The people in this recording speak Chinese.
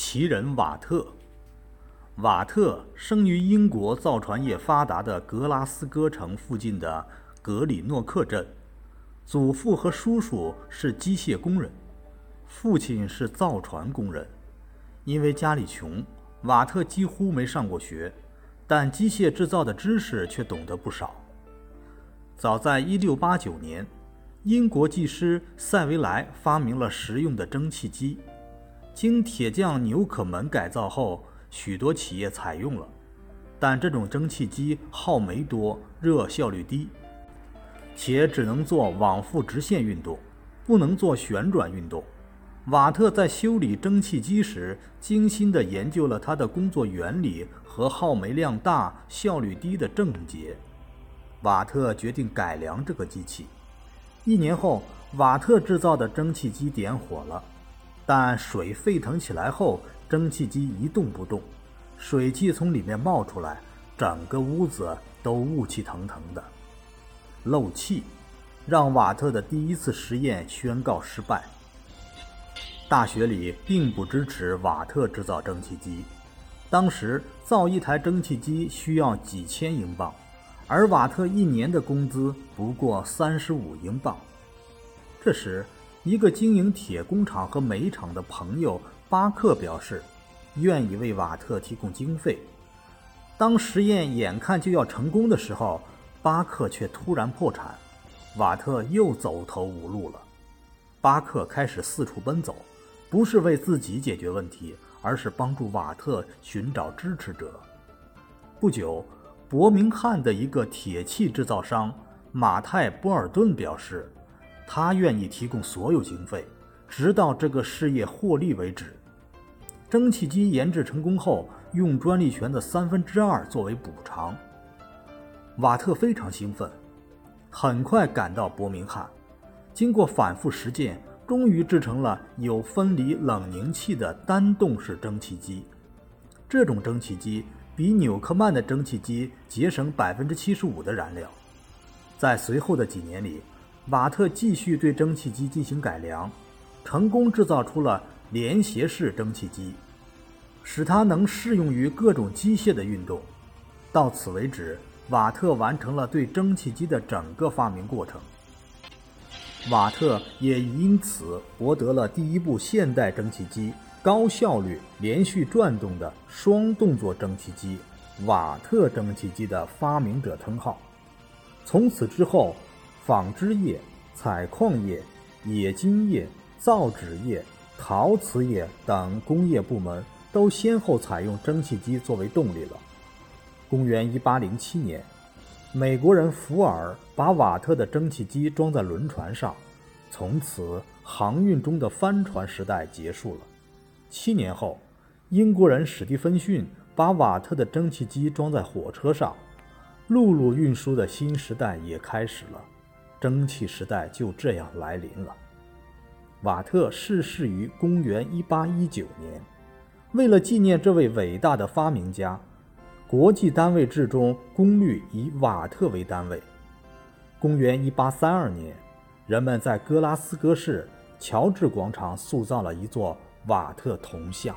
奇人瓦特。瓦特生于英国造船业发达的格拉斯哥城附近的格里诺克镇，祖父和叔叔是机械工人，父亲是造船工人。因为家里穷，瓦特几乎没上过学，但机械制造的知识却懂得不少。早在1689年，英国技师塞维莱发明了实用的蒸汽机，经铁匠纽可门改造后。许多企业采用了，但这种蒸汽机耗煤多，热效率低，且只能做往复直线运动，不能做旋转运动。瓦特在修理蒸汽机时，精心地研究了它的工作原理和耗煤量大、效率低的症结。瓦特决定改良这个机器。一年后，瓦特制造的蒸汽机点火了，但水沸腾起来后。蒸汽机一动不动，水汽从里面冒出来，整个屋子都雾气腾腾的。漏气让瓦特的第一次实验宣告失败。大学里并不支持瓦特制造蒸汽机，当时造一台蒸汽机需要几千英镑，而瓦特一年的工资不过三十五英镑。这时，一个经营铁工厂和煤厂的朋友。巴克表示，愿意为瓦特提供经费。当实验眼看就要成功的时候，巴克却突然破产，瓦特又走投无路了。巴克开始四处奔走，不是为自己解决问题，而是帮助瓦特寻找支持者。不久，伯明翰的一个铁器制造商马泰·波尔顿表示，他愿意提供所有经费，直到这个事业获利为止。蒸汽机研制成功后，用专利权的三分之二作为补偿。瓦特非常兴奋，很快赶到伯明翰，经过反复实践，终于制成了有分离冷凝器的单动式蒸汽机。这种蒸汽机比纽克曼的蒸汽机节省百分之七十五的燃料。在随后的几年里，瓦特继续对蒸汽机进行改良，成功制造出了。连携式蒸汽机，使它能适用于各种机械的运动。到此为止，瓦特完成了对蒸汽机的整个发明过程。瓦特也因此博得了第一部现代蒸汽机——高效率连续转动的双动作蒸汽机——瓦特蒸汽机的发明者称号。从此之后，纺织业、采矿业、冶金业、造纸业。陶瓷业等工业部门都先后采用蒸汽机作为动力了。公元1807年，美国人福尔把瓦特的蒸汽机装在轮船上，从此航运中的帆船时代结束了。七年后，英国人史蒂芬逊把瓦特的蒸汽机装在火车上，陆路运输的新时代也开始了，蒸汽时代就这样来临了。瓦特逝世于公元1819年。为了纪念这位伟大的发明家，国际单位制中功率以瓦特为单位。公元1832年，人们在格拉斯哥市乔治广场塑造了一座瓦特铜像。